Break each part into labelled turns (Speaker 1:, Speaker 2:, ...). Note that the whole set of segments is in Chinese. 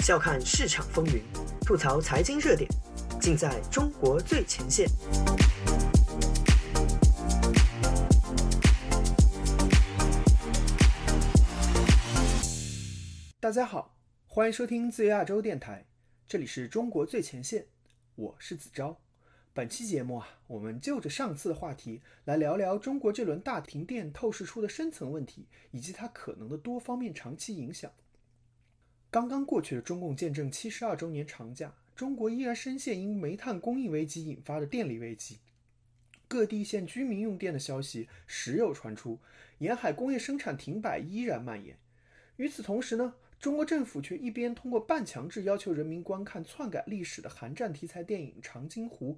Speaker 1: 笑看市场风云，吐槽财经热点，尽在中国最前线。大家好，欢迎收听自由亚洲电台，这里是中国最前线，我是子昭。本期节目啊，我们就着上次的话题来聊聊中国这轮大停电透视出的深层问题，以及它可能的多方面长期影响。刚刚过去的中共建政七十二周年长假，中国依然深陷因煤炭供应危机引发的电力危机，各地限居民用电的消息时有传出，沿海工业生产停摆依然蔓延。与此同时呢，中国政府却一边通过半强制要求人民观看篡改历史的韩战题材电影《长津湖》。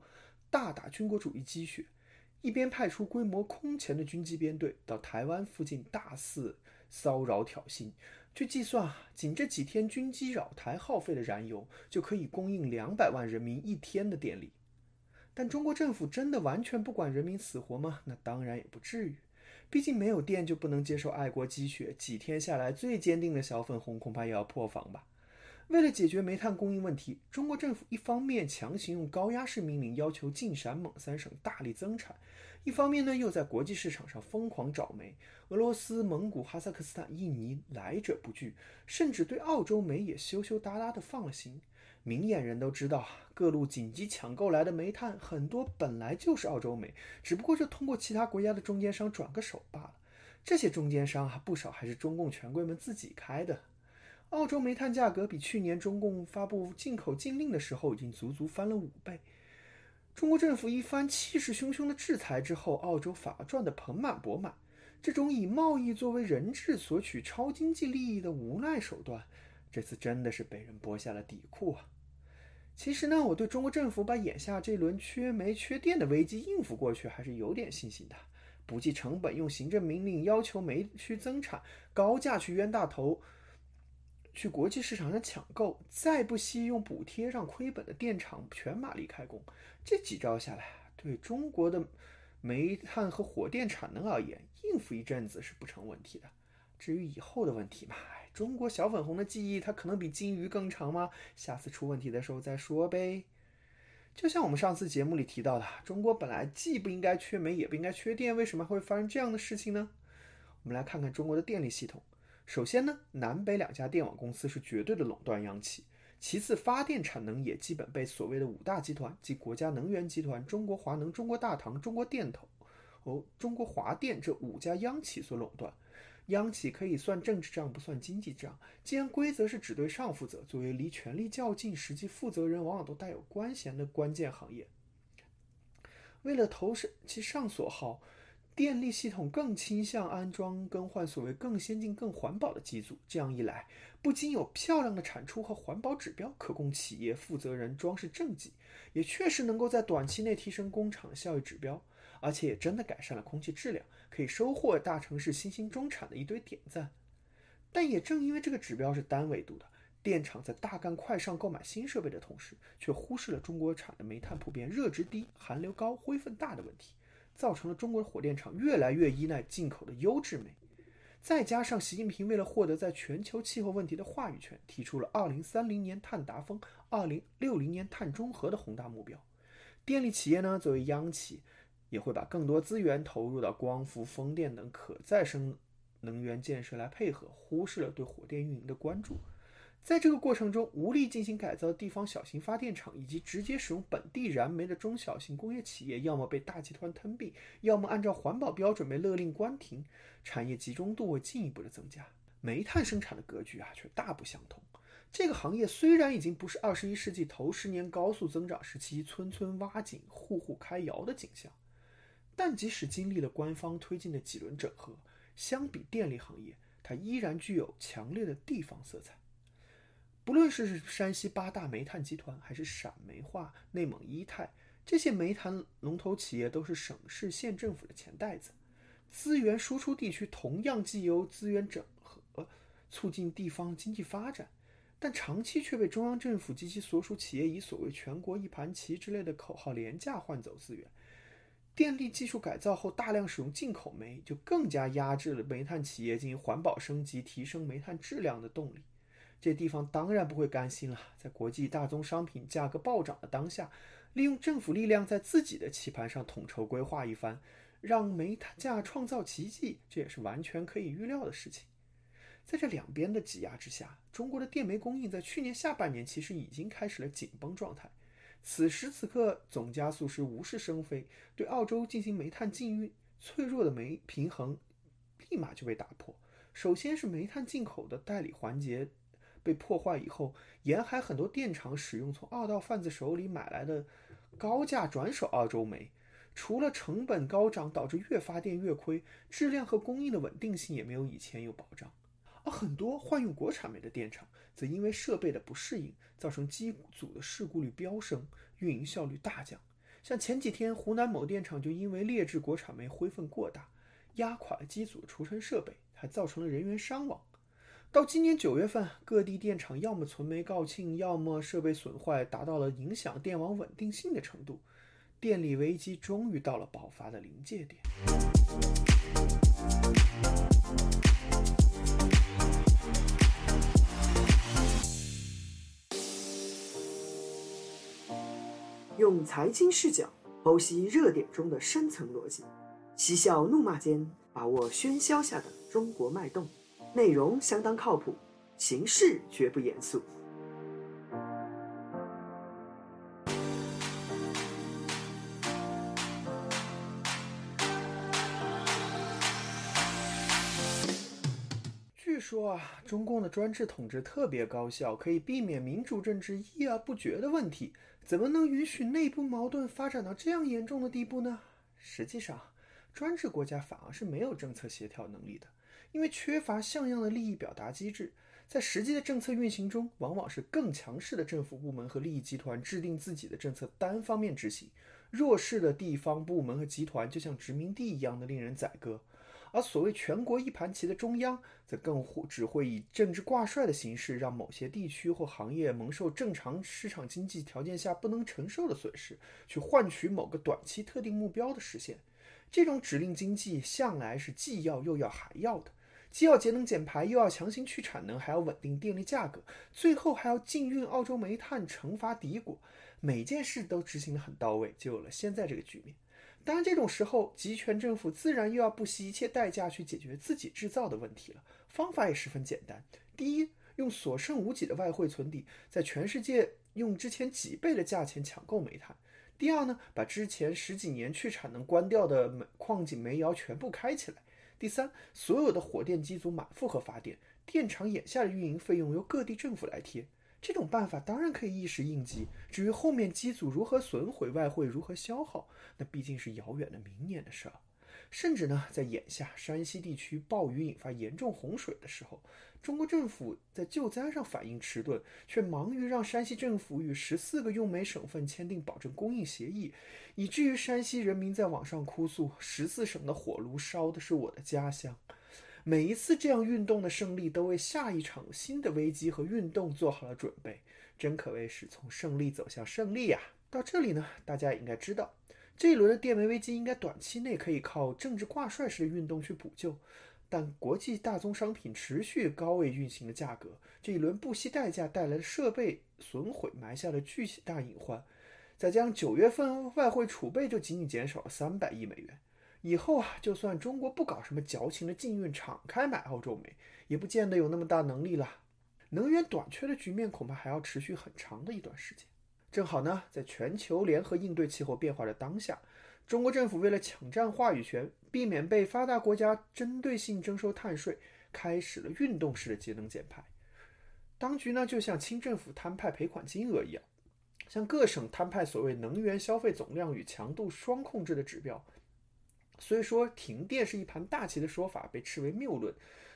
Speaker 1: 大打军国主义鸡血，一边派出规模空前的军机编队到台湾附近大肆骚扰挑衅。据计算啊，仅这几天军机扰台耗费的燃油就可以供应两百万人民一天的电力。但中国政府真的完全不管人民死活吗？那当然也不至于。毕竟没有电就不能接受爱国鸡血，几天下来最坚定的小粉红恐怕也要破防吧。为了解决煤炭供应问题，中国政府一方面强行用高压式命令要求晋陕蒙三省大力增产，一方面呢又在国际市场上疯狂找煤。俄罗斯、蒙古、哈萨克斯坦、印尼来者不拒，甚至对澳洲煤也羞羞答答的放了心。明眼人都知道，各路紧急抢购来的煤炭很多本来就是澳洲煤，只不过是通过其他国家的中间商转个手罢了。这些中间商啊，不少还是中共权贵们自己开的。澳洲煤炭价格比去年中共发布进口禁令的时候已经足足翻了五倍。中国政府一番气势汹汹的制裁之后，澳洲反而赚得盆满钵满。这种以贸易作为人质索取超经济利益的无奈手段，这次真的是被人剥下了底裤啊！其实呢，我对中国政府把眼下这轮缺煤缺电的危机应付过去还是有点信心的。不计成本用行政命令要求煤区增产，高价去冤大头。去国际市场上抢购，再不惜用补贴让亏本的电厂全马力开工，这几招下来，对中国的煤炭和火电产能而言，应付一阵子是不成问题的。至于以后的问题嘛，中国小粉红的记忆它可能比金鱼更长吗？下次出问题的时候再说呗。就像我们上次节目里提到的，中国本来既不应该缺煤，也不应该缺电，为什么会发生这样的事情呢？我们来看看中国的电力系统。首先呢，南北两家电网公司是绝对的垄断央企。其次，发电产能也基本被所谓的五大集团，即国家能源集团、中国华能、中国大唐、中国电投、哦中国华电这五家央企所垄断。央企可以算政治账，不算经济账。既然规则是只对上负责，作为离权力较近、实际负责人往往都带有官衔的关键行业，为了投身其上所好。电力系统更倾向安装更换所谓更先进、更环保的机组，这样一来，不仅有漂亮的产出和环保指标可供企业负责人装饰政绩，也确实能够在短期内提升工厂的效益指标，而且也真的改善了空气质量，可以收获大城市新兴中产的一堆点赞。但也正因为这个指标是单维度的，电厂在大干快上购买新设备的同时，却忽视了中国产的煤炭普遍热值低、含硫高、灰分大的问题。造成了中国的火电厂越来越依赖进口的优质煤，再加上习近平为了获得在全球气候问题的话语权，提出了二零三零年碳达峰、二零六零年碳中和的宏大目标。电力企业呢，作为央企，也会把更多资源投入到光伏、风电等可再生能源建设来配合，忽视了对火电运营的关注。在这个过程中，无力进行改造的地方小型发电厂以及直接使用本地燃煤的中小型工业企业，要么被大集团吞并，要么按照环保标准被勒令关停，产业集中度会进一步的增加。煤炭生产的格局啊，却大不相同。这个行业虽然已经不是二十一世纪头十年高速增长时期村村挖井、户户开窑的景象，但即使经历了官方推进的几轮整合，相比电力行业，它依然具有强烈的地方色彩。不论是山西八大煤炭集团，还是陕煤化、内蒙一泰，这些煤炭龙头企业都是省市县政府的钱袋子，资源输出地区同样既由资源整合，促进地方经济发展，但长期却被中央政府及其所属企业以所谓“全国一盘棋”之类的口号廉价换走资源。电力技术改造后大量使用进口煤，就更加压制了煤炭企业进行环保升级、提升煤炭质量的动力。这地方当然不会甘心了，在国际大宗商品价格暴涨的当下，利用政府力量在自己的棋盘上统筹规划一番，让煤炭价创造奇迹，这也是完全可以预料的事情。在这两边的挤压之下，中国的电煤供应在去年下半年其实已经开始了紧绷状态。此时此刻，总加速师无事生非，对澳洲进行煤炭禁运，脆弱的煤平衡立马就被打破。首先是煤炭进口的代理环节被破坏以后，沿海很多电厂使用从二道贩子手里买来的高价转手澳洲煤，除了成本高涨导致越发电越亏，质量和供应的稳定性也没有以前有保障。而很多换用国产煤的电厂，则因为设备的不适应，造成机组的事故率飙升，运营效率大降。像前几天湖南某电厂就因为劣质国产煤灰分过大，压垮了机组的除尘设备，还造成了人员伤亡。到今年九月份，各地电厂要么存煤告罄，要么设备损坏，达到了影响电网稳定性的程度，电力危机终于到了爆发的临界点。用财经视角剖析热点中的深层逻辑，嬉笑怒骂间把握喧嚣下的中国脉动。内容相当靠谱，形式绝不严肃。据说啊，中共的专制统治特别高效，可以避免民主政治议而不决的问题。怎么能允许内部矛盾发展到这样严重的地步呢？实际上，专制国家反而是没有政策协调能力的，因为缺乏像样的利益表达机制。在实际的政策运行中，往往是更强势的政府部门和利益集团制定自己的政策，单方面执行；弱势的地方部门和集团就像殖民地一样的令人宰割。而所谓全国一盘棋的中央，则更只会以政治挂帅的形式，让某些地区或行业蒙受正常市场经济条件下不能承受的损失，去换取某个短期特定目标的实现。这种指令经济向来是既要又要还要的，既要节能减排，又要强行去产能，还要稳定电力价格，最后还要禁运澳洲煤炭，惩罚敌国，每件事都执行得很到位，就有了现在这个局面。当然，这种时候，集权政府自然又要不惜一切代价去解决自己制造的问题了。方法也十分简单：第一，用所剩无几的外汇存底，在全世界用之前几倍的价钱抢购煤炭；第二呢，把之前十几年去产能关掉的煤矿井煤窑全部开起来；第三，所有的火电机组满负荷发电，电厂眼下的运营费用由各地政府来贴。这种办法当然可以一时应急，至于后面机组如何损毁外汇，如何消耗，那毕竟是遥远的明年的事儿。甚至呢，在眼下山西地区暴雨引发严重洪水的时候，中国政府在救灾上反应迟钝，却忙于让山西政府与十四个用煤省份签订保证供应协议，以至于山西人民在网上哭诉：“十四省的火炉烧的是我的家乡。”每一次这样运动的胜利，都为下一场新的危机和运动做好了准备，真可谓是从胜利走向胜利呀！到这里呢，大家也应该知道，这一轮的电煤危机应该短期内可以靠政治挂帅式的运动去补救，但国际大宗商品持续高位运行的价格，这一轮不惜代价带来的设备损毁，埋下了巨大隐患，再加上九月份外汇储备就仅仅减少了三百亿美元。以后啊，就算中国不搞什么矫情的禁运，敞开买澳洲煤，也不见得有那么大能力了。能源短缺的局面恐怕还要持续很长的一段时间。正好呢，在全球联合应对气候变化的当下，中国政府为了抢占话语权，避免被发达国家针对性征收碳税，开始了运动式的节能减排。当局呢，就像清政府摊派赔款金额一样，向各省摊派所谓能源消费总量与强度双控制的指标。虽说停电是一盘大棋的说法被斥为谬论，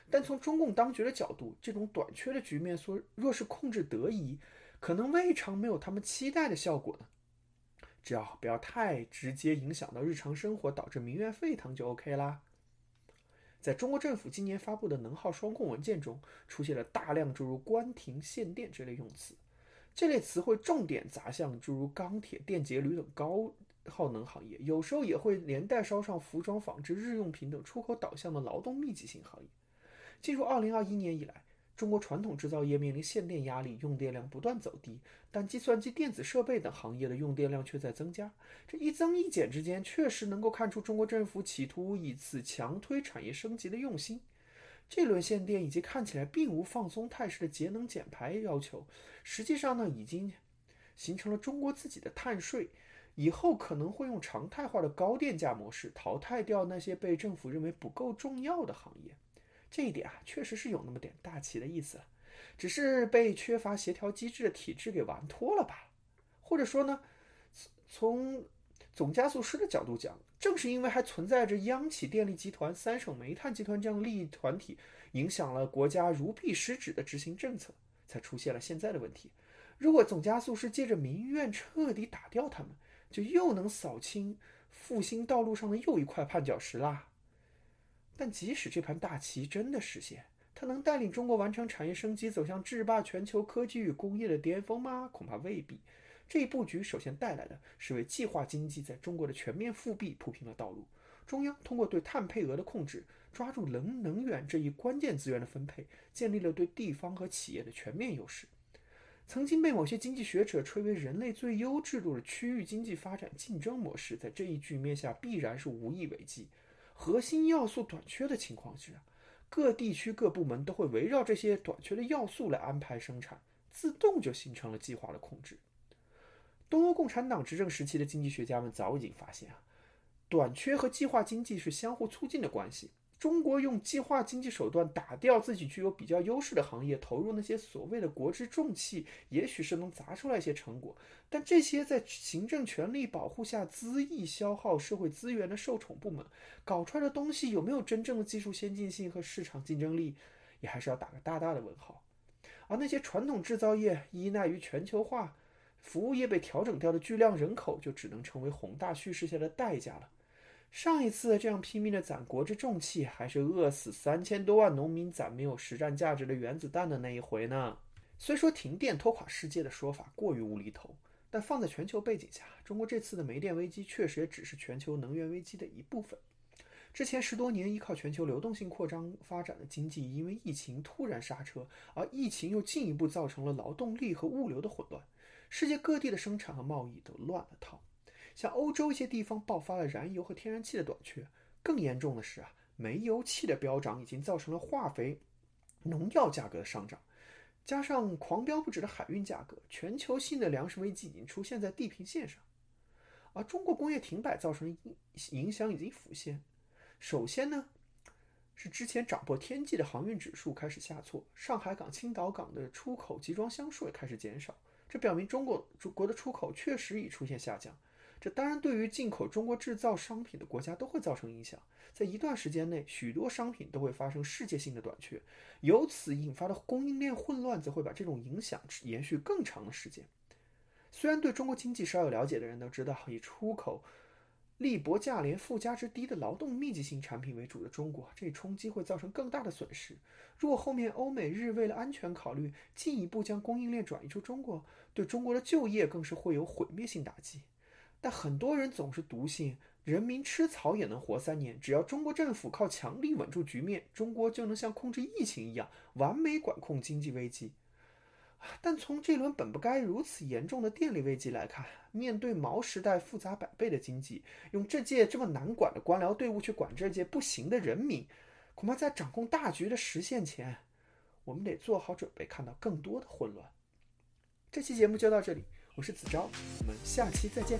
Speaker 1: 但从中共当局的角度，这种短缺的局面说若是控制得宜，可能未尝没有他们期待的效果呢。只要不要太直接影响到日常生活，导致民怨沸腾就 OK 啦。在中国政府今年发布的能耗双控文件中，出现了大量诸如关停限电这类用词，这类词汇重点砸向诸如钢铁、电解铝等高。耗能行业，有时候也会连带烧上服装、纺织、日用品等出口导向的劳动密集型行业。进入二零二一年以来，中国传统制造业面临限电压力，用电量不断走低，但计算机、电子设备等行业的用电量却在增加。这一增一减之间，确实能够看出中国政府企图以此强推产业升级的用心。这轮限电以及看起来并无放松态势的节能减排要求，实际上呢，已经形成了中国自己的碳税。以后可能会用常态化的高电价模式淘汰掉那些被政府认为不够重要的行业。这一点啊，确实是有那么点大旗的意思了，只是被缺乏协调机制的体制给玩脱了吧？或者说呢，从总加速师的角度讲，正是因为还存在着央企电力集团、三省煤炭集团这样利益团体，影响了国家如臂使指的执行政策，才出现了现在的问题。如果总加速师借着民怨彻底打掉他们，就又能扫清复兴道路上的又一块绊脚石啦。但即使这盘大棋真的实现，它能带领中国完成产业升级，走向制霸全球科技与工业的巅峰吗？恐怕未必。这一布局首先带来的是为计划经济在中国的全面复辟铺平了道路。中央通过对碳配额的控制，抓住能能源这一关键资源的分配，建立了对地方和企业的全面优势。曾经被某些经济学者吹为人类最优制度的区域经济发展竞争模式，在这一局面下必然是无以为继。核心要素短缺的情况下，各地区各部门都会围绕这些短缺的要素来安排生产，自动就形成了计划的控制。东欧共产党执政时期的经济学家们早已经发现啊，短缺和计划经济是相互促进的关系。中国用计划经济手段打掉自己具有比较优势的行业，投入那些所谓的国之重器，也许是能砸出来一些成果。但这些在行政权力保护下恣意消耗社会资源的受宠部门，搞出来的东西有没有真正的技术先进性和市场竞争力，也还是要打个大大的问号。而那些传统制造业依赖于全球化，服务业被调整掉的巨量人口，就只能成为宏大叙事下的代价了。上一次这样拼命的攒国之重器，还是饿死三千多万农民攒没有实战价值的原子弹的那一回呢？虽说停电拖垮世界的说法过于无厘头，但放在全球背景下，中国这次的煤电危机确实也只是全球能源危机的一部分。之前十多年依靠全球流动性扩张发展的经济，因为疫情突然刹车，而疫情又进一步造成了劳动力和物流的混乱，世界各地的生产和贸易都乱了套。像欧洲一些地方爆发了燃油和天然气的短缺，更严重的是啊，煤油气的飙涨已经造成了化肥、农药价格的上涨，加上狂飙不止的海运价格，全球性的粮食危机已经出现在地平线上。而中国工业停摆造成的影影响已经浮现。首先呢，是之前涨破天际的航运指数开始下挫，上海港、青岛港的出口集装箱数也开始减少，这表明中国中国的出口确实已出现下降。这当然对于进口中国制造商品的国家都会造成影响，在一段时间内，许多商品都会发生世界性的短缺，由此引发的供应链混乱则会把这种影响延续更长的时间。虽然对中国经济稍有了解的人都知道，以出口利薄价廉、附加值低的劳动密集型产品为主的中国，这一冲击会造成更大的损失。如果后面欧美日为了安全考虑，进一步将供应链转移出中国，对中国的就业更是会有毁灭性打击。但很多人总是笃信人民吃草也能活三年，只要中国政府靠强力稳住局面，中国就能像控制疫情一样完美管控经济危机。但从这轮本不该如此严重的电力危机来看，面对毛时代复杂百倍的经济，用这届这么难管的官僚队伍去管这届不行的人民，恐怕在掌控大局的实现前，我们得做好准备，看到更多的混乱。这期节目就到这里。我是子昭，我们下期再见。